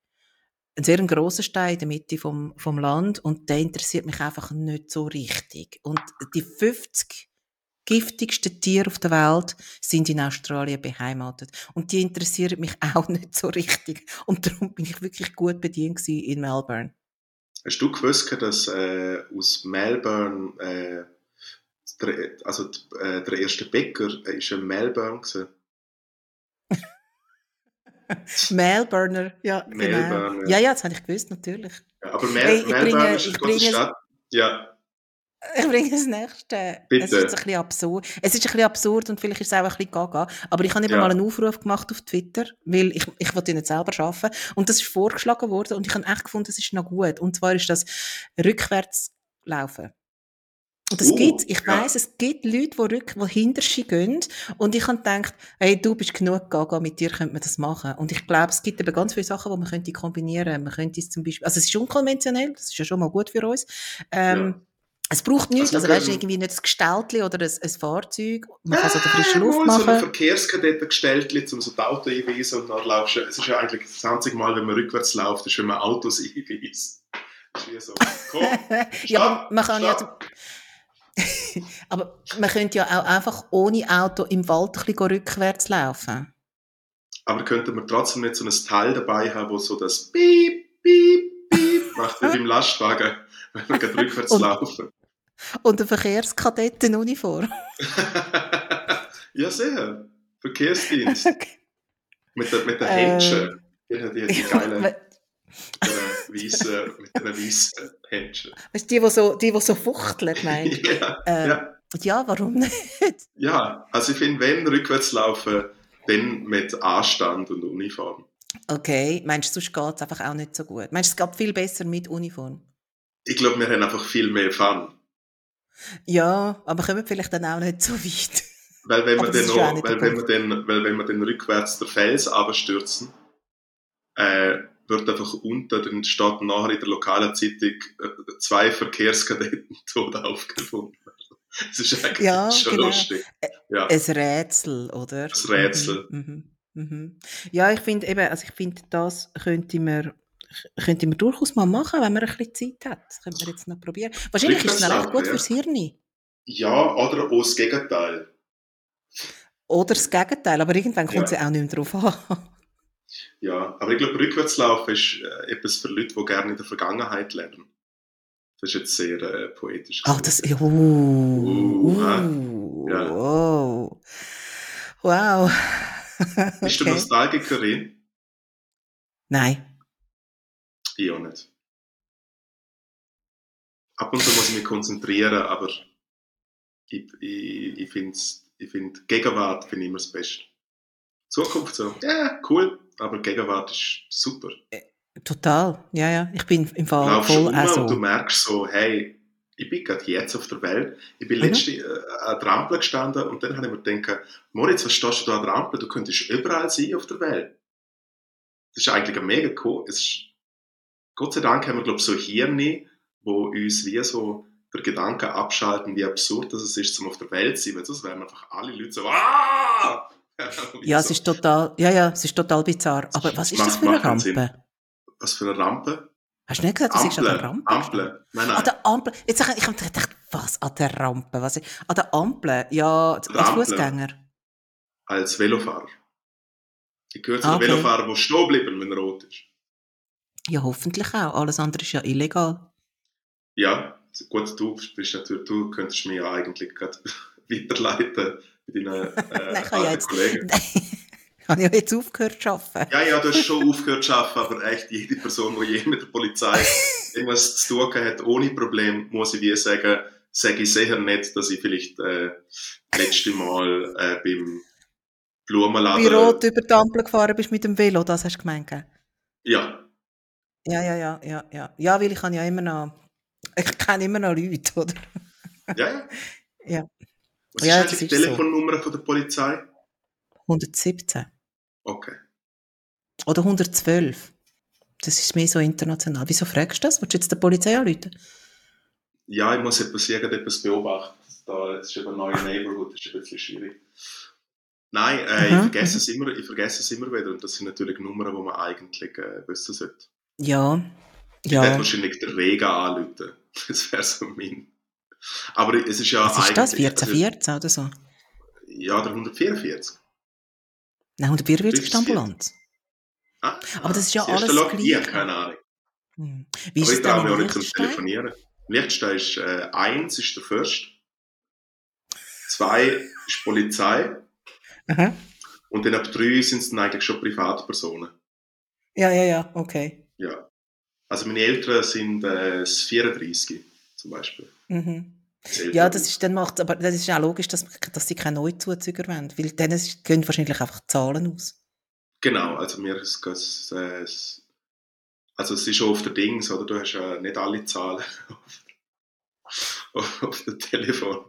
Einen sehr grossen Stein in der Mitte vom, vom Land. Und der interessiert mich einfach nicht so richtig. Und die 50 giftigsten Tiere auf der Welt sind in Australien beheimatet. Und die interessieren mich auch nicht so richtig. Und darum bin ich wirklich gut bedient in Melbourne. Hast du gewusst, dass äh, aus Melbourne, äh, der, also äh, der erste Bäcker äh, ist in Melbourne gewesen? Melbourne, ja, Melbourne, genau. Ja, ja, das habe ich gewusst, natürlich. Ja, aber Mel Hey, Melbourne bringe- ist eine bringe- Stadt. Ja, Ich bringe das nächste. Bitte. Es ist ein bisschen absurd. Es ist ein bisschen absurd und vielleicht ist es auch ein bisschen gaga. Aber ich habe eben Ja. mal einen Aufruf gemacht auf Twitter, weil ich, ich wollte nicht selber arbeiten. Und das ist vorgeschlagen worden und ich habe echt gefunden, das ist noch gut. Und zwar ist das rückwärts laufen. Und es Uh, gibt, ich ja. weiss, es gibt Leute, die, rück, die hinter sie gehen. Und ich habe gedacht, hey, du bist genug gaga, mit dir könnte man das machen. Und ich glaube, es gibt eben ganz viele Sachen, die man könnte kombinieren. Man könnte es zum Beispiel, also es ist unkonventionell, das ist ja schon mal gut für uns. Ähm, Es braucht nichts, Also also, weißt irgendwie nicht ein Gestaltli oder ein, ein Fahrzeug. Man kann der frischen Äh, Luft mal so ein machen. Verkehrskadett gestellt, um so die Autos einweisen und dann laufst du. Es ist ja eigentlich das einzige Mal, wenn man rückwärts läuft, ist, wenn man Autos einweist. Das ist wie so. Komm, ja, stopp, man kann ja, aber man könnte ja auch einfach ohne Auto im Wald ein bisschen rückwärts laufen. Aber könnte man trotzdem nicht so ein Teil dabei haben, wo so das Piep, Piep, Piep macht, wie beim Lastwagen, wenn gerade rückwärts Und- laufen. Und eine Verkehrskadettenuniform. ja, sehr. Verkehrsdienst. Okay. Mit der, mit der Ähm. Händchen. Die hat die, die mit der weißen, mit der weißen Händchen. Weißt du, die, die so, die, die so fuchteln, meinst du? Ja, Äh, ja. ja, warum nicht? ja, also ich finde, wenn rückwärts laufen, dann mit Anstand und Uniform. Okay, meinst du, sonst geht es einfach auch nicht so gut? Meinst du, es geht viel besser mit Uniform? Ich glaube, wir haben einfach viel mehr Fun. Ja, aber kommen vielleicht dann auch nicht so weit. Weil wenn wir dann noch, weil der wenn wir dann, weil wenn wir dann rückwärts den Fels abstürzen, äh, wird einfach unter, dann steht nachher in der lokalen Zeitung, äh, zwei Verkehrskadetten tot aufgefunden. Das ist eigentlich Ja, schon genau. lustig. Ja. Ein Rätsel, oder? Das Rätsel. Mhm, mhm, mhm. Ja, ich finde eben, also ich finde, das könnte man, könnte man durchaus mal machen, wenn man ein bisschen Zeit hat. Das könnte man jetzt noch probieren. Wahrscheinlich ist es noch recht gut ja. fürs Hirn. ja, oder auch das Gegenteil. Oder das Gegenteil, aber irgendwann kommt es Ja. ja auch nicht mehr drauf an. Ja, aber ich glaube, Rückwärtslaufen ist äh, etwas für Leute, die gerne in der Vergangenheit leben. Das ist jetzt sehr äh, poetisch. Ach, das, gesagt. uh, Uh, ah. uh, Ja. wow. Wow. Bist du Okay. Nostalgikerin? Nein. Ich auch nicht. Ab und zu muss ich mich konzentrieren, aber ich, ich, ich finde, ich find, Gegenwart finde ich immer das Beste. Zukunft so, ja, cool, aber Gegenwart ist super. Total. Ja, ja. Ich bin im Fall laufst voll um auch und du so. merkst so, hey, ich bin gerade jetzt auf der Welt. Ich bin Mhm. letztens äh, an der Ampel gestanden und dann habe ich mir gedacht, Moritz, was stehst du da an der Ampel? Du könntest überall sein auf der Welt. Das ist eigentlich ein mega cool. Es ist, Gott sei Dank haben wir, glaube ich, so Hirne, wo uns wie so der Gedanke abschalten, wie absurd das es ist, zum auf der Welt zu sein, weil sonst wären einfach alle Leute so, ah! Ja, es ist total, ja, ja, es ist total bizarr. Aber was ist das für eine. Rampe? Was für eine Rampe? Hast du nicht gesagt, du siehst an der. Rampe? Ampel. Nein, An nein. der Ampel. Jetzt, ich habe gedacht, was? An der Rampe? Was? An der Ampel? Ja, als. Fußgänger. als Velofahrer. Ich gehöre zu Ah, den okay. Velofahrern, die stehen bleiben, wenn er rot ist. Ja, hoffentlich auch. Alles andere ist ja illegal. Ja, gut, du bist natürlich, du könntest mir ja eigentlich gerade weiterleiten mit deinen äh, Nein, ich habe ja alten jetzt, Kollegen. ich habe ja jetzt aufgehört zu arbeiten. Ja, ja, du hast schon aufgehört zu arbeiten, aber echt jede Person, die je mit der Polizei irgendwas zu tun hat, ohne Problem, muss ich wie sagen, sage ich sicher nicht, dass ich vielleicht äh, letzte Mal äh, beim Blumenladen... Wie rot über die Ampel gefahren bist mit dem Velo, das hast du gemeint, gell? Ja, Ja, ja, ja, ja, ja. Ja, weil ich kann ja immer noch, ich kenne immer noch Leute, oder? ja, ja. Ja. Was Ja, ist eigentlich die ist so. Telefonnummer von der Polizei? 117. Okay. Oder 112. Das ist mehr so international. Wieso fragst du das? Willst du jetzt der Polizei anrufen? Ja, ich muss etwas, irgendetwas beobachten. Da, es ist eben ein neues Neighborhood, das ist ein bisschen schwierig. Nein, äh, ich, Mhm, vergesse es immer, ich vergesse es immer wieder und das sind natürlich Nummern, die man eigentlich äh, wissen sollte. Ja. Ich werde Ja. wahrscheinlich den Rega anrufen. Das wäre so mein. Aber es ist ja Was ist das? eigentlich- 1414 oder so? Ja, der 144. Nein, 144 ist die 40. Ambulanz. Ah, Aber das ist ja erste alles Log, gleich. Ich keine Ahnung. Hm. Wie ist Aber ich nicht zum Liechtenstein? Telefonieren. Liechtenstein ist, äh, eins ist der Fürst, zwei ist Polizei Aha. und dann ab drei sind es dann eigentlich schon Privatpersonen. Ja, ja, ja, okay. Ja. Also meine Eltern sind äh, das 34 zum Beispiel. Mhm. Das Ja, das ist, dann macht, aber das ist auch logisch, dass, dass sie keine Neuzuzüger wollen, weil dann ist- gehen wahrscheinlich einfach Zahlen aus. Genau, also mir ist es, äh, also es ist schon auf der Dings, oder? Du hast ja nicht alle Zahlen auf, auf dem Telefon.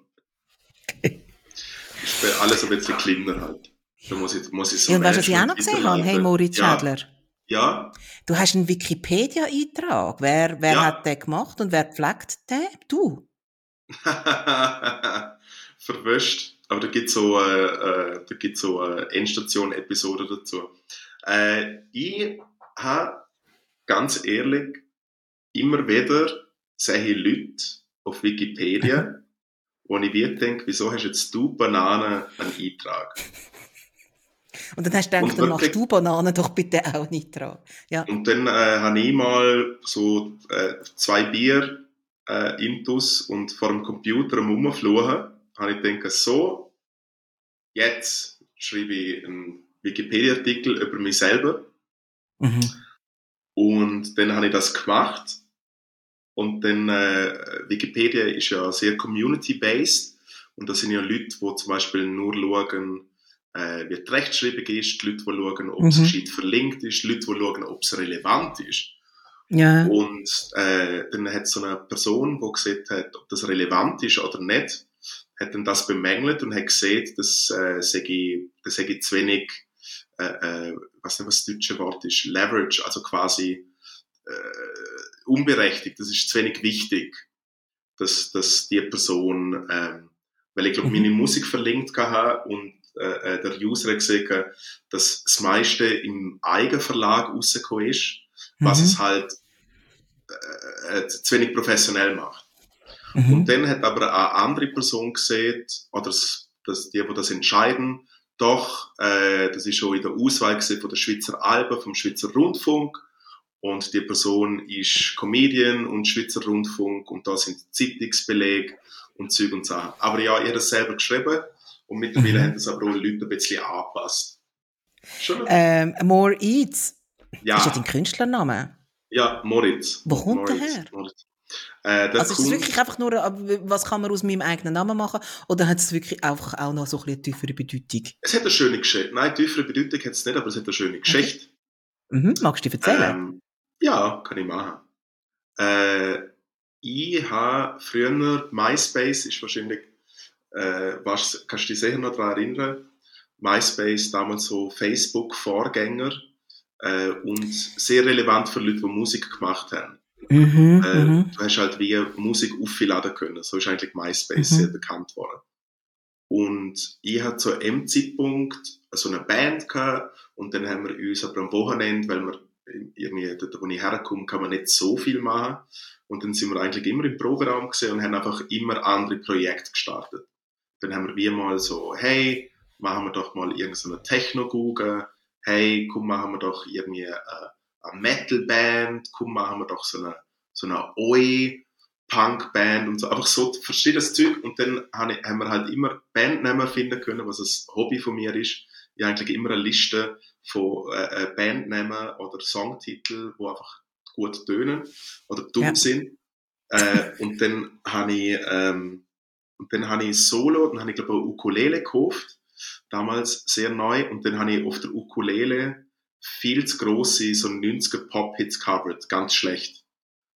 Ist bei alles ein bisschen kleiner halt. Da muss ich, muss ich so Ja, und weißt du, was ich auch noch gesehen habe? Hey. Moritz ja, Schädler. Ja, Du hast einen Wikipedia-Eintrag. Wer, wer Ja. hat den gemacht und wer pflegt den? Du. verwischt. Aber da gibt so, äh, äh, da so eine Endstation-Episode dazu. Äh, ich habe ganz ehrlich immer wieder sehe Leute auf Wikipedia, wo ich wieder denke, wieso hast jetzt du Bananen einen Eintrag? Und dann hast du gedacht, dann machst du Bananen doch bitte auch einen Eintrag. Ja. Und dann äh, habe ich mal so äh, zwei Bier äh, intus und vor dem Computer am Rumfluchen, habe ich gedacht, so, jetzt schreibe ich einen Wikipedia-Artikel über mich selber. Mhm. Und dann habe ich das gemacht. Und dann, äh, Wikipedia ist ja sehr community-based. Und da sind ja Leute, die zum Beispiel nur schauen, äh, wie die Rechtschreibung ist, die Leute, die schauen, ob es Mhm. gescheit verlinkt ist, die Leute, die schauen, ob es relevant ist. Ja. Und äh, dann hat so eine Person, die gesagt hat, ob das relevant ist oder nicht, hat dann das bemängelt und hat gesehen, dass äh, sei, das sei zu wenig, äh, äh, was nicht was das deutsche Wort ist, Leverage, also quasi äh, unberechtigt, das ist zu wenig wichtig, dass, dass die Person, ähm, weil ich glaube, Mhm. meine Musik verlinkt hatte und äh, äh, der User gesehen, dass das meiste im Eigenverlag rausgekommen ist, was Mhm. es halt äh, äh, zu wenig professionell macht. Mhm. Und dann hat aber eine andere Person gesehen, oder das, das, die, die das entscheiden, doch, äh, das ist schon in der Auswahl gesehen von der Schweizer Alben, vom Schweizer Rundfunk. Und die Person ist Comedian und Schweizer Rundfunk und da sind Zeitungsbelege und Zeug und Sachen. Aber ja, ich habe das selber geschrieben und mittlerweile Mhm. haben das aber auch Leute ein bisschen angepasst. Schon? Ähm, More Eats. ja, Ist ja dein Künstlername? ja, Moritz. Wo kommt der Moritz, her? Moritz. Äh, der Also ist es wirklich einfach nur, äh, was kann man aus meinem eigenen Namen machen? Oder hat es wirklich einfach auch noch so ein eine tiefere Bedeutung? Es hat eine schöne Geschichte. Nein, tiefere Bedeutung hat es nicht, aber es hat eine schöne Geschichte. Mhm. Magst du die erzählen? Ähm, ja, kann ich machen. Äh, ich habe früher, MySpace ist wahrscheinlich, äh, was, kannst du dich sicher noch daran erinnern? MySpace, damals so Facebook-Vorgänger äh, und sehr relevant für Leute, die Musik gemacht haben. Mhm, Äh, mhm. Du hast halt wie Musik aufladen können. So ist eigentlich MySpace Mhm. sehr bekannt worden. Und ich hatte zu einem Zeitpunkt so eine Band gehabt und dann haben wir uns aber am Wochenende, weil wir irgendwie dort, wo ich herkomme, kann man nicht so viel machen. Und dann sind wir eigentlich immer im Proberaum gesehen und haben einfach immer andere Projekte gestartet. Dann haben wir wie mal so, hey, machen wir doch mal irgendeine Techno-Google, hey, komm, machen wir doch irgendwie äh, eine Metal-Band, komm, machen wir doch so eine, so eine Oi, Punk-Band und so, einfach so verschiedenes Zeug. Und dann haben wir halt immer Bandnamen finden können, was ein Hobby von mir ist. Ich habe eigentlich immer eine Liste von äh, äh, Bandnamen oder Songtiteln, die einfach gut tönen oder dumm Ja. sind. Äh, und dann habe ich, ähm, und dann habe ich Solo, dann habe ich glaube ich eine Ukulele gekauft, damals sehr neu, und dann habe ich auf der Ukulele viel zu grosse so 90er Pop-Hits covered, ganz schlecht.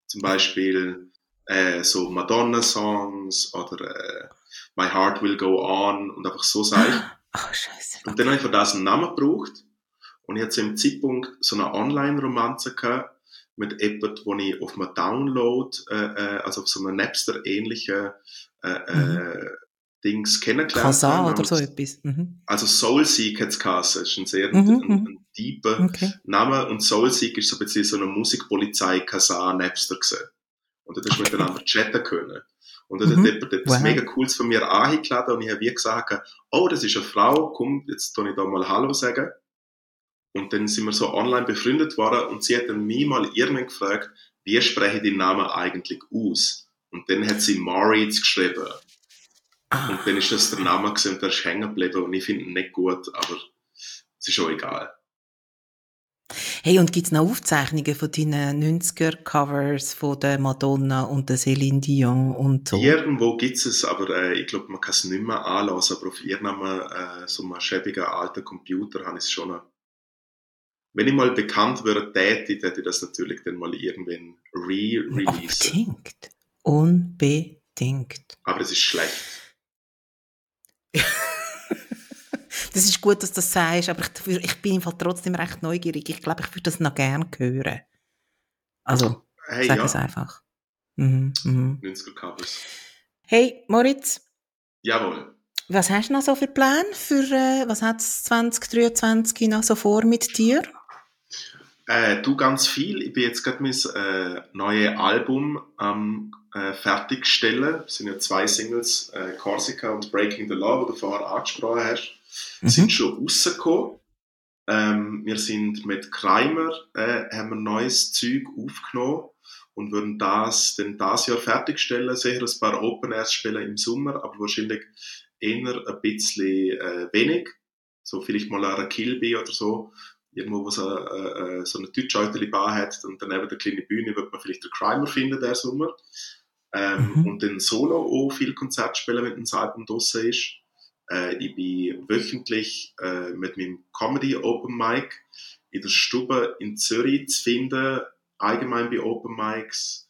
Zum Beispiel äh, so Madonna-Songs oder äh, My Heart Will Go On und einfach so Sachen. Ach, scheiße. Und dann habe ich für das einen Namen gebraucht und ich hatte zu dem Zeitpunkt so eine Online-Romanze gehabt mit jemandem, wo ich auf einem Download, äh, äh, also auf so einem Napster-ähnlichen äh, äh, Dings kennengelernt habe. oder so etwas. Mhm. Also Soulseek hat es geheißen. Das ist ein sehr Mhm, ein, mhm. ein deeper Okay. Name und Soulseek ist so ein bisschen so eine Musikpolizei Kazan Napster gewesen. Und dort hast du Okay. miteinander chatten können. Und dort Mhm. hat jemand etwas Wow. mega Cooles von mir angeladen und ich habe wie gesagt, oh, das ist eine Frau, komm, jetzt tue ich da mal Hallo sagen. Und dann sind wir so online befreundet worden und sie hat dann mich mal irgendwann gefragt, wie spreche ich den Namen eigentlich aus? Und dann hat sie Moritz geschrieben. Ah. Und dann ist das der Name gewesen und der ist hängen geblieben und ich finde ihn nicht gut, aber es ist auch egal. Hey, und gibt es noch Aufzeichnungen von deinen 90er-Covers von der Madonna und der Céline Dion und so? Irgendwo gibt es, aber äh, ich glaube, man kann es nicht mehr anlassen, aber auf irgendeinem äh, so einem schäbigen alten Computer habe ich es schon noch. Wenn ich mal bekannt wäre, täte, hätte ich das natürlich dann mal irgendwann re-releasen. Unbedingt. Unbedingt. Aber es ist schlecht. Das ist gut, dass du das sagst, aber ich, ich bin im Fall trotzdem recht neugierig. Ich glaube, ich würde das noch gerne hören. Also, Hey, sag ja, es einfach. Mhm, mhm. 90er Covers. Hey, Moritz, Jawohl. was hast du noch so für Pläne? Für, äh, was hat es 2023 noch so vor mit dir? Äh, du ganz viel. Ich bin jetzt gerade mein äh, neues Album am äh, fertigstellen. Es sind ja zwei Singles, äh, Corsica und Breaking the Law, die du vorher angesprochen hast, Mhm. sind schon rausgekommen. Ähm, wir sind mit Kreimer, äh, haben wir neues Zeug aufgenommen und würden das dann das Jahr fertigstellen. Sicher ein paar Open Airs spielen im Sommer, aber wahrscheinlich eher ein bisschen äh, wenig. So vielleicht mal eine Kilby oder so irgendwo, wo so, äh, äh, so eine deutsche Bar hat und daneben der kleine Bühne wird man vielleicht den Crimer finden, der Sommer. Ähm, Mhm. Und dann solo auch viel Konzert spielen, wenn das Album draussen ist. Äh, ich bin wöchentlich äh, mit meinem Comedy Open Mic in der Stube in Zürich zu finden, allgemein bei Open Mics.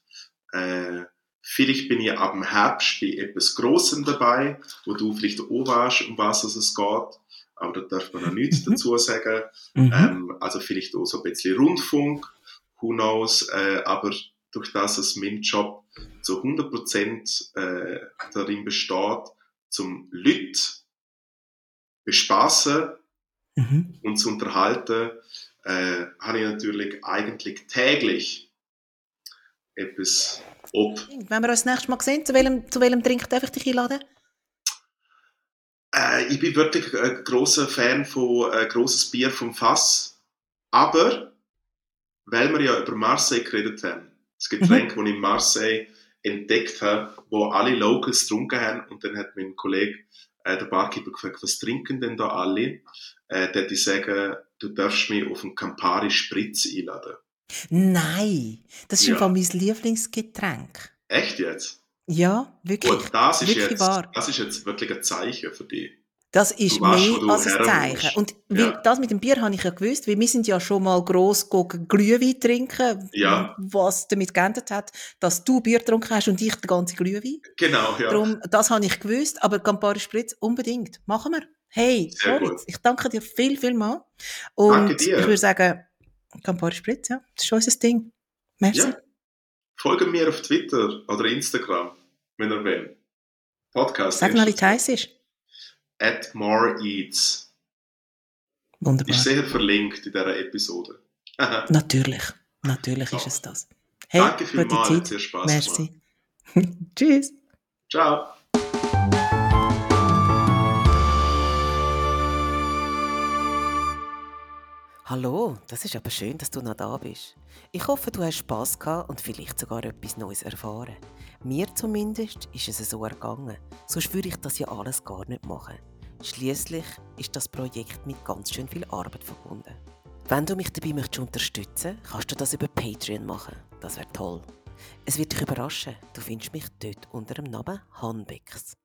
Äh, vielleicht bin ich ab dem Herbst bei etwas Grossem dabei, wo du vielleicht auch weißt, um was es geht. Aber da darf man noch nichts Mhm. dazu sagen. Mhm. Ähm, also vielleicht auch so ein bisschen Rundfunk, who knows, äh, aber durch das, dass mein Job zu 100% äh, darin besteht, zum Leute bespaßen Mhm. und zu unterhalten, äh, habe ich natürlich eigentlich täglich etwas ob. Wenn wir uns das nächste Mal sehen, zu welchem, zu welchem Drink darf ich dich einladen? Äh, ich bin wirklich ein großer Fan von äh, grosses Bier vom Fass, aber weil wir ja über Marseille geredet haben, das Getränk, das ich in Marseille entdeckt habe, wo alle Locals getrunken haben und dann hat mein Kollege, äh, der Barkeeper, gefragt, was trinken denn da alle? Äh, der hat sagen, du darfst mich auf einen Campari Spritz einladen. Nein, das ist Ja. Fall mein Lieblingsgetränk. Echt jetzt? Ja, wirklich. Gut, das ist, wirklich jetzt, wahr. das ist jetzt wirklich ein Zeichen für dich. Das ist mehr als ein Zeichen. musst. Und weil, Ja. das mit dem Bier habe ich ja gewusst, weil wir sind ja schon mal gross gegangen, Glühwein trinken, Ja. was damit geändert hat, dass du Bier getrunken hast und ich den ganzen Glühwein. Genau, ja. Darum, das habe ich gewusst, aber Campari Spritz unbedingt. Machen wir. Hey, Moritz, ich danke dir viel, viel mal. Und Danke dir. ich würde sagen, Campari Spritz, ja, das ist unser Ding. Merci. Ja. Folgen mir auf Twitter oder Instagram, wenn ihr wollt. Podcast. Sag mal, wie es ist. At more eats. Wunderbar. Ist sehr verlinkt in dieser Episode. Natürlich. Natürlich Ja. ist es das. Hey, Danke vielmals, hat Zeit. sehr Spaß gemacht. Merci. Tschüss. Ciao. Hallo, das ist aber schön, dass du noch da bist. Ich hoffe, du hast Spass gehabt und vielleicht sogar etwas Neues erfahren. Mir zumindest ist es so ergangen. Sonst würde ich das ja alles gar nicht machen. Schließlich ist das Projekt mit ganz schön viel Arbeit verbunden. Wenn du mich dabei möchtest unterstützen, kannst du das über Patreon machen. Das wäre toll. Es wird dich überraschen. Du findest mich dort unter dem Namen Hanbecks.